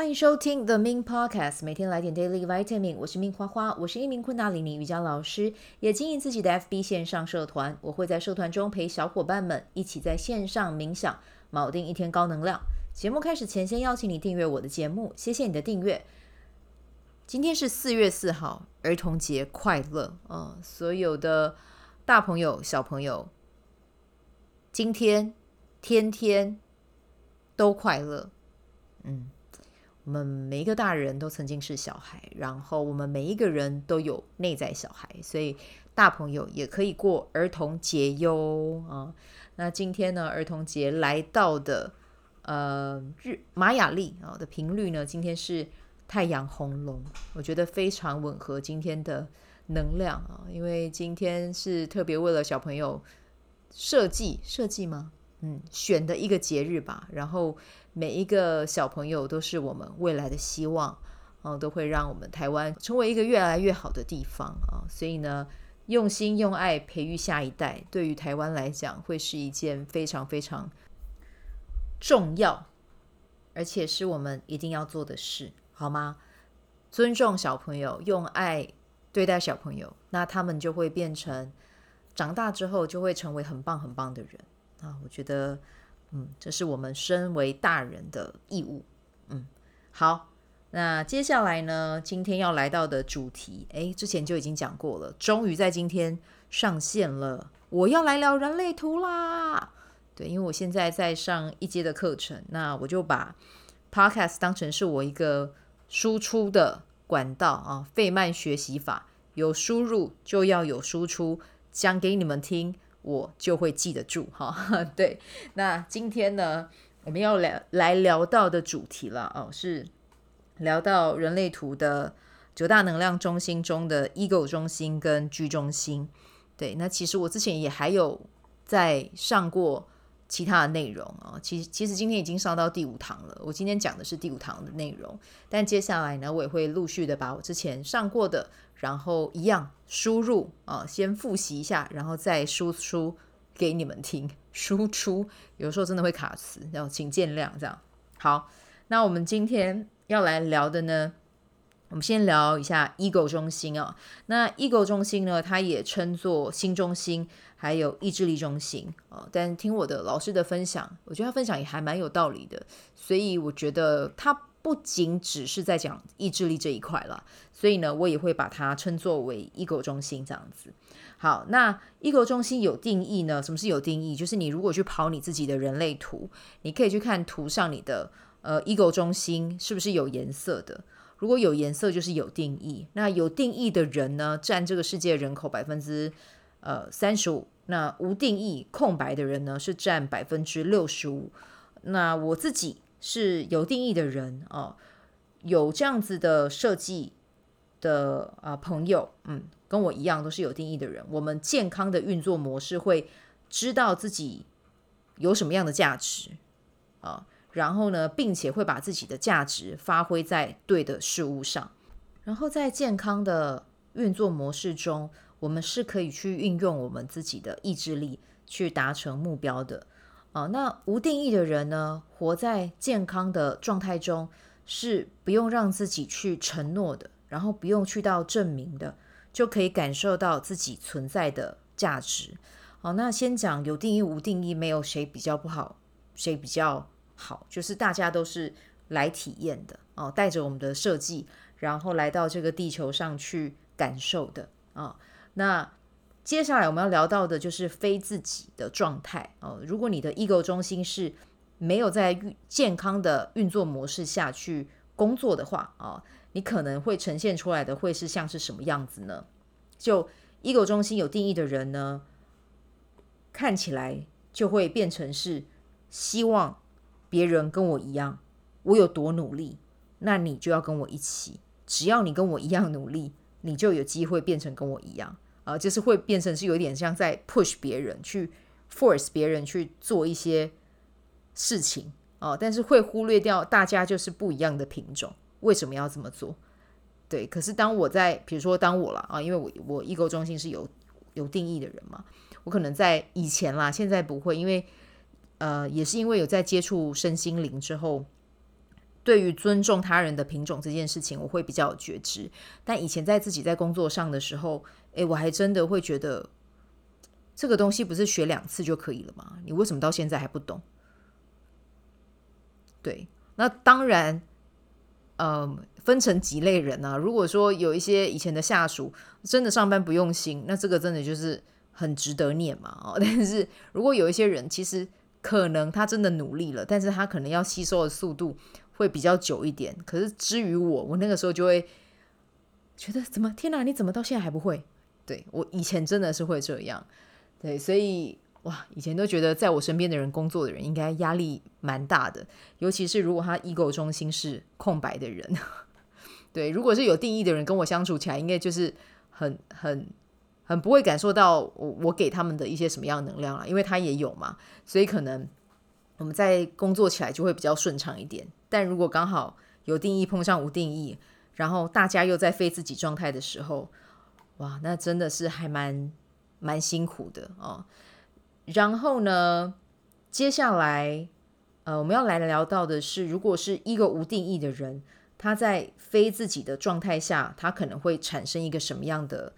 欢迎收听 The Ming Podcast，每天来点 Daily Vitamin。我是 Min 花花，我是一名昆达里尼瑜伽老师，也经营自己的 FB 线上社团。我会在社团中陪小伙伴们一起在线上冥想，锚定一天高能量。节目开始前，先邀请你订阅我的节目，谢谢你的订阅。今天是四月四号，儿童节快乐啊、所有的大朋友、小朋友，今天天天都快乐。嗯。我们每一个大人都曾经是小孩，然后我们每一个人都有内在小孩，所以大朋友也可以过儿童节哟啊！那今天呢，儿童节来到的呃日玛雅历啊的频率呢，今天是太阳红龙，我觉得非常吻合今天的能量啊，因为今天是特别为了小朋友设计设计吗？嗯，选的一个节日吧，然后。每一个小朋友都是我们未来的希望，嗯，都会让我们台湾成为一个越来越好的地方啊。所以呢，用心用爱培育下一代，对于台湾来讲，会是一件非常非常重要，而且是我们一定要做的事，好吗？尊重小朋友，用爱对待小朋友，那他们就会变成长大之后就会成为很棒很棒的人啊。我觉得。嗯，这是我们身为大人的义务。嗯，好，那接下来呢，今天要来到的主题，诶，之前就已经讲过了，终于在今天上线了。我要来聊人类图啦。对，因为我现在在上一阶的课程，那我就把 Podcast 当成是我一个输出的管道啊，费曼学习法，有输入就要有输出，讲给你们听。我就会记得住哈，对。那今天呢，我们要来来聊到的主题了哦，是聊到人类图的九大能量中心中的 Ego 中心跟居中心。对，那其实我之前也还有在上过其他的内容啊。其实其实今天已经上到第五堂了，我今天讲的是第五堂的内容，但接下来呢，我也会陆续的把我之前上过的。然后一样输入啊，先复习一下，然后再输出给你们听。输出有时候真的会卡词，然后请见谅。这样好，那我们今天要来聊的呢，我们先聊一下 Ego 中心啊。那 Ego 中心呢，它也称作心中心，还有意志力中心啊。但听我的老师的分享，我觉得他分享也还蛮有道理的，所以我觉得他。不仅只是在讲意志力这一块了，所以呢，我也会把它称作为 Ego 中心这样子。好，那 Ego 中心有定义呢？什么是有定义？就是你如果去跑你自己的人类图，你可以去看图上你的呃 Ego 中心是不是有颜色的？如果有颜色，就是有定义。那有定义的人呢，占这个世界人口百分之呃三十五。那无定义空白的人呢，是占百分之六十五。那我自己。是有定义的人哦，有这样子的设计的啊朋友，嗯，跟我一样都是有定义的人。我们健康的运作模式会知道自己有什么样的价值啊，然后呢，并且会把自己的价值发挥在对的事物上。然后在健康的运作模式中，我们是可以去运用我们自己的意志力去达成目标的。啊，那无定义的人呢，活在健康的状态中，是不用让自己去承诺的，然后不用去到证明的，就可以感受到自己存在的价值。好，那先讲有定义无定义，没有谁比较不好，谁比较好，就是大家都是来体验的哦，带着我们的设计，然后来到这个地球上去感受的啊，那。接下来我们要聊到的就是非自己的状态哦。如果你的 ego 中心是没有在健康的运作模式下去工作的话啊，你可能会呈现出来的会是像是什么样子呢？就 ego 中心有定义的人呢，看起来就会变成是希望别人跟我一样，我有多努力，那你就要跟我一起。只要你跟我一样努力，你就有机会变成跟我一样。啊，就是会变成是有点像在 push 别人去 force 别人去做一些事情啊，但是会忽略掉大家就是不一样的品种，为什么要这么做？对，可是当我在比如说当我了啊，因为我我 ego 中心是有有定义的人嘛，我可能在以前啦，现在不会，因为呃也是因为有在接触身心灵之后，对于尊重他人的品种这件事情，我会比较有觉知。但以前在自己在工作上的时候，诶，我还真的会觉得这个东西不是学两次就可以了吗？你为什么到现在还不懂？对，那当然，嗯，分成几类人啊。如果说有一些以前的下属真的上班不用心，那这个真的就是很值得念嘛。哦，但是如果有一些人，其实可能他真的努力了，但是他可能要吸收的速度会比较久一点。可是至于我，我那个时候就会觉得，怎么天哪，你怎么到现在还不会？对，我以前真的是会这样，对，所以。哇，以前都觉得在我身边的人工作的人应该压力蛮大的，尤其是如果他 ego 中心是空白的人，对，如果是有定义的人跟我相处起来，应该就是很很很不会感受到我我给他们的一些什么样能量了，因为他也有嘛，所以可能我们在工作起来就会比较顺畅一点。但如果刚好有定义碰上无定义，然后大家又在非自己状态的时候，哇，那真的是还蛮蛮辛苦的哦。然后呢，接下来，呃，我们要来聊到的是，如果是一个无定义的人，他在非自己的状态下，他可能会产生一个什么样的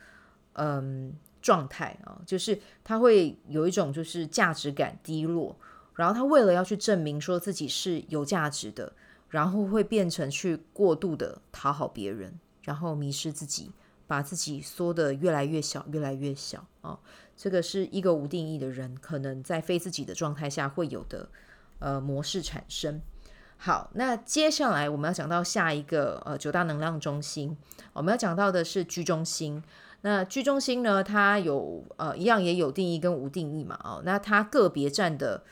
嗯状态啊？就是他会有一种就是价值感低落，然后他为了要去证明说自己是有价值的，然后会变成去过度的讨好别人，然后迷失自己，把自己缩得越来越小，越来越小啊。这个是一个无定义的人可能在非自己的状态下会有的呃模式产生。好，那接下来我们要讲到下一个呃九大能量中心，我们要讲到的是居中心。那居中心呢，它有呃一样也有定义跟无定义嘛，哦，那它个别占的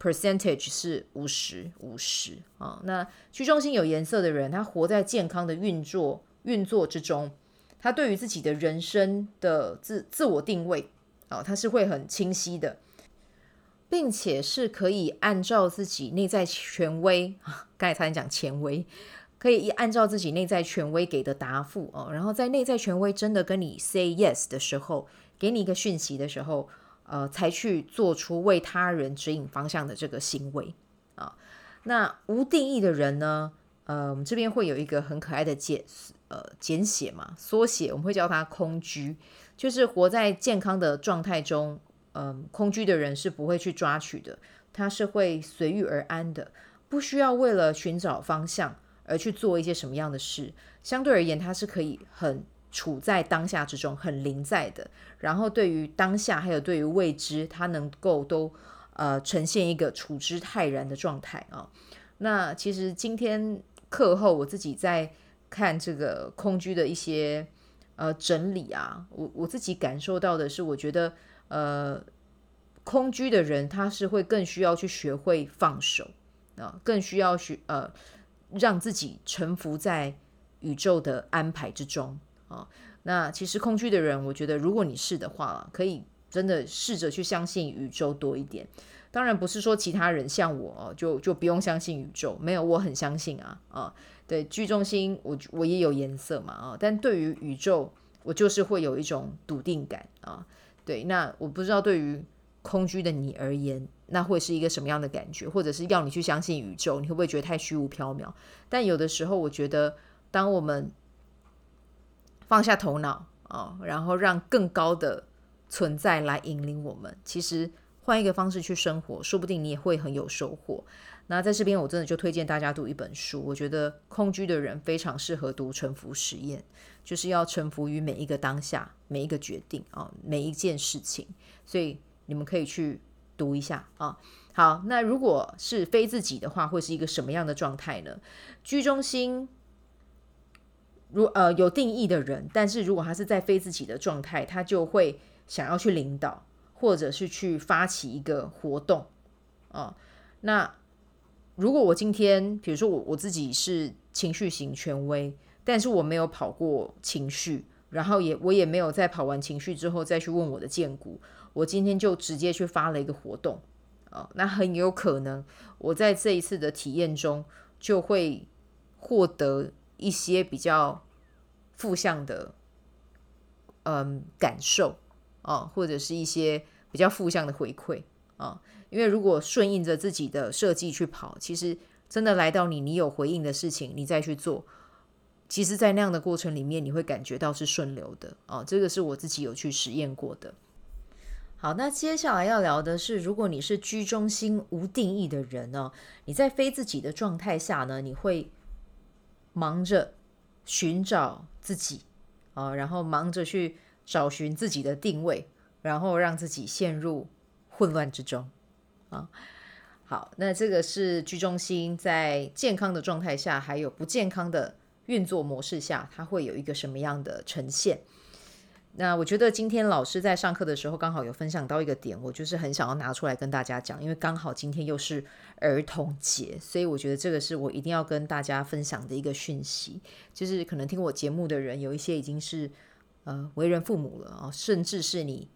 percentage 是五十五十啊。那居中心有颜色的人，他活在健康的运作运作之中，他对于自己的人生的自自我定位。哦，他是会很清晰的，并且是可以按照自己内在权威啊，刚才差点讲权威，可以按照自己内在权威给的答复哦，然后在内在权威真的跟你 say yes 的时候，给你一个讯息的时候，呃，才去做出为他人指引方向的这个行为啊。那无定义的人呢，呃，我们这边会有一个很可爱的简呃简写嘛，缩写，我们会叫它空居。就是活在健康的状态中，嗯，空居的人是不会去抓取的，他是会随遇而安的，不需要为了寻找方向而去做一些什么样的事。相对而言，他是可以很处在当下之中，很临在的。然后对于当下还有对于未知，他能够都呃呈现一个处之泰然的状态啊。那其实今天课后我自己在看这个空居的一些。呃，整理啊，我我自己感受到的是，我觉得呃，空居的人他是会更需要去学会放手啊，更需要学呃，让自己臣服在宇宙的安排之中啊，那其实空虚的人，我觉得如果你是的话，可以真的试着去相信宇宙多一点。当然不是说其他人像我就就不用相信宇宙，没有，我很相信啊啊。对，居中心我我也有颜色嘛啊，但对于宇宙，我就是会有一种笃定感啊。对，那我不知道对于空居的你而言，那会是一个什么样的感觉，或者是要你去相信宇宙，你会不会觉得太虚无缥缈？但有的时候，我觉得当我们放下头脑啊，然后让更高的存在来引领我们，其实换一个方式去生活，说不定你也会很有收获。那在这边，我真的就推荐大家读一本书。我觉得空居的人非常适合读《臣服实验》，就是要臣服于每一个当下、每一个决定啊、每一件事情。所以你们可以去读一下啊。好，那如果是非自己的话，会是一个什么样的状态呢？居中心如呃有定义的人，但是如果他是在非自己的状态，他就会想要去领导，或者是去发起一个活动啊。那如果我今天，比如说我我自己是情绪型权威，但是我没有跑过情绪，然后也我也没有在跑完情绪之后再去问我的荐股，我今天就直接去发了一个活动啊，那很有可能我在这一次的体验中就会获得一些比较负向的嗯感受啊，或者是一些比较负向的回馈啊。因为如果顺应着自己的设计去跑，其实真的来到你，你有回应的事情，你再去做。其实，在那样的过程里面，你会感觉到是顺流的哦。这个是我自己有去实验过的。好，那接下来要聊的是，如果你是居中心无定义的人呢，你在非自己的状态下呢，你会忙着寻找自己啊，然后忙着去找寻自己的定位，然后让自己陷入混乱之中啊。好，那这个是居中心在健康的状态下，还有不健康的运作模式下，它会有一个什么样的呈现？那我觉得今天老师在上课的时候，刚好有分享到一个点，我就是很想要拿出来跟大家讲，因为刚好今天又是儿童节，所以我觉得这个是我一定要跟大家分享的一个讯息。就是可能听我节目的人，有一些已经是呃为人父母了啊，甚至是你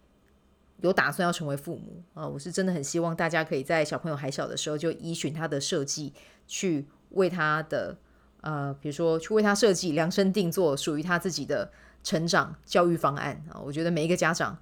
有打算要成为父母啊，我是真的很希望大家可以在小朋友还小的时候，就依循他的设计去为他的呃，比如说去为他设计量身定做属于他自己的。成长教育方案啊，我觉得每一个家长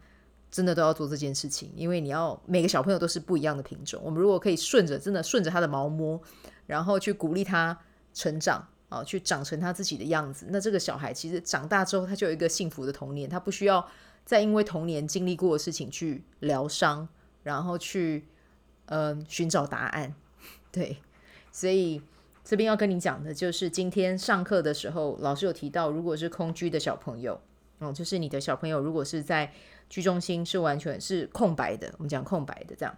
真的都要做这件事情，因为你要每个小朋友都是不一样的品种。我们如果可以顺着，真的顺着他的毛摸，然后去鼓励他成长啊，去长成他自己的样子，那这个小孩其实长大之后，他就有一个幸福的童年，他不需要再因为童年经历过的事情去疗伤，然后去嗯、呃、寻找答案。对，所以。这边要跟你讲的就是，今天上课的时候，老师有提到，如果是空居的小朋友，嗯，就是你的小朋友如果是在居中心是完全是空白的，我们讲空白的这样，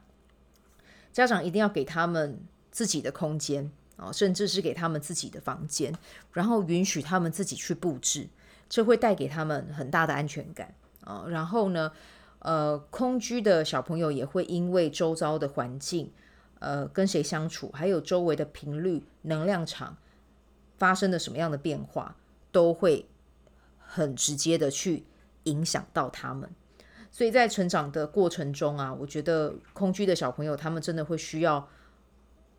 家长一定要给他们自己的空间啊，甚至是给他们自己的房间，然后允许他们自己去布置，这会带给他们很大的安全感啊。然后呢，呃，空居的小朋友也会因为周遭的环境。呃，跟谁相处，还有周围的频率、能量场发生的什么样的变化，都会很直接的去影响到他们。所以在成长的过程中啊，我觉得空居的小朋友，他们真的会需要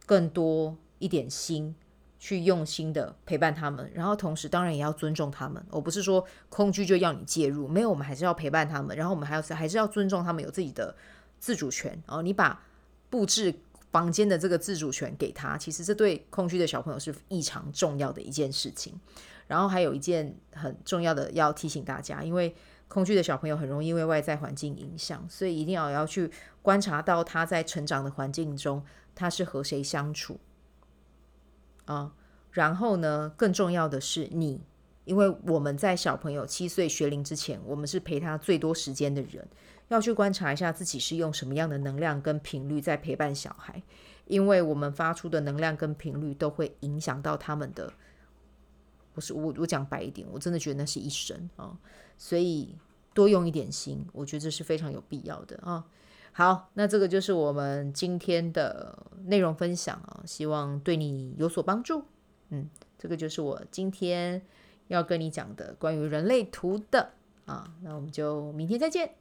更多一点心，去用心的陪伴他们，然后同时当然也要尊重他们。我不是说空居就要你介入，没有，我们还是要陪伴他们，然后我们还要还是要尊重他们有自己的自主权。哦，你把布置。房间的这个自主权给他，其实这对空虚的小朋友是异常重要的一件事情。然后还有一件很重要的要提醒大家，因为空虚的小朋友很容易因为外在环境影响，所以一定要要去观察到他在成长的环境中，他是和谁相处啊。然后呢，更重要的是你，因为我们在小朋友七岁学龄之前，我们是陪他最多时间的人。要去观察一下自己是用什么样的能量跟频率在陪伴小孩，因为我们发出的能量跟频率都会影响到他们的。不是我我讲白一点，我真的觉得那是一生啊，所以多用一点心，我觉得这是非常有必要的啊。好，那这个就是我们今天的内容分享啊，希望对你有所帮助。嗯，这个就是我今天要跟你讲的关于人类图的啊，那我们就明天再见。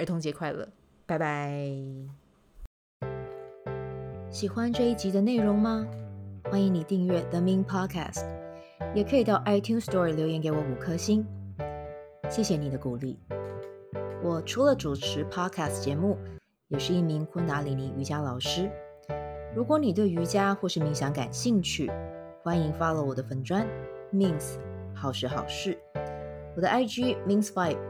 儿童节快乐，拜拜！喜欢这一集的内容吗？欢迎你订阅 The Min Podcast，也可以到 iTunes Store 留言给我五颗星，谢谢你的鼓励。我除了主持 Podcast 节目，也是一名昆达里尼瑜伽老师。如果你对瑜伽或是冥想感兴趣，欢迎 follow 我的粉砖 Mins 好时好事，我的 IG Mins Vibe。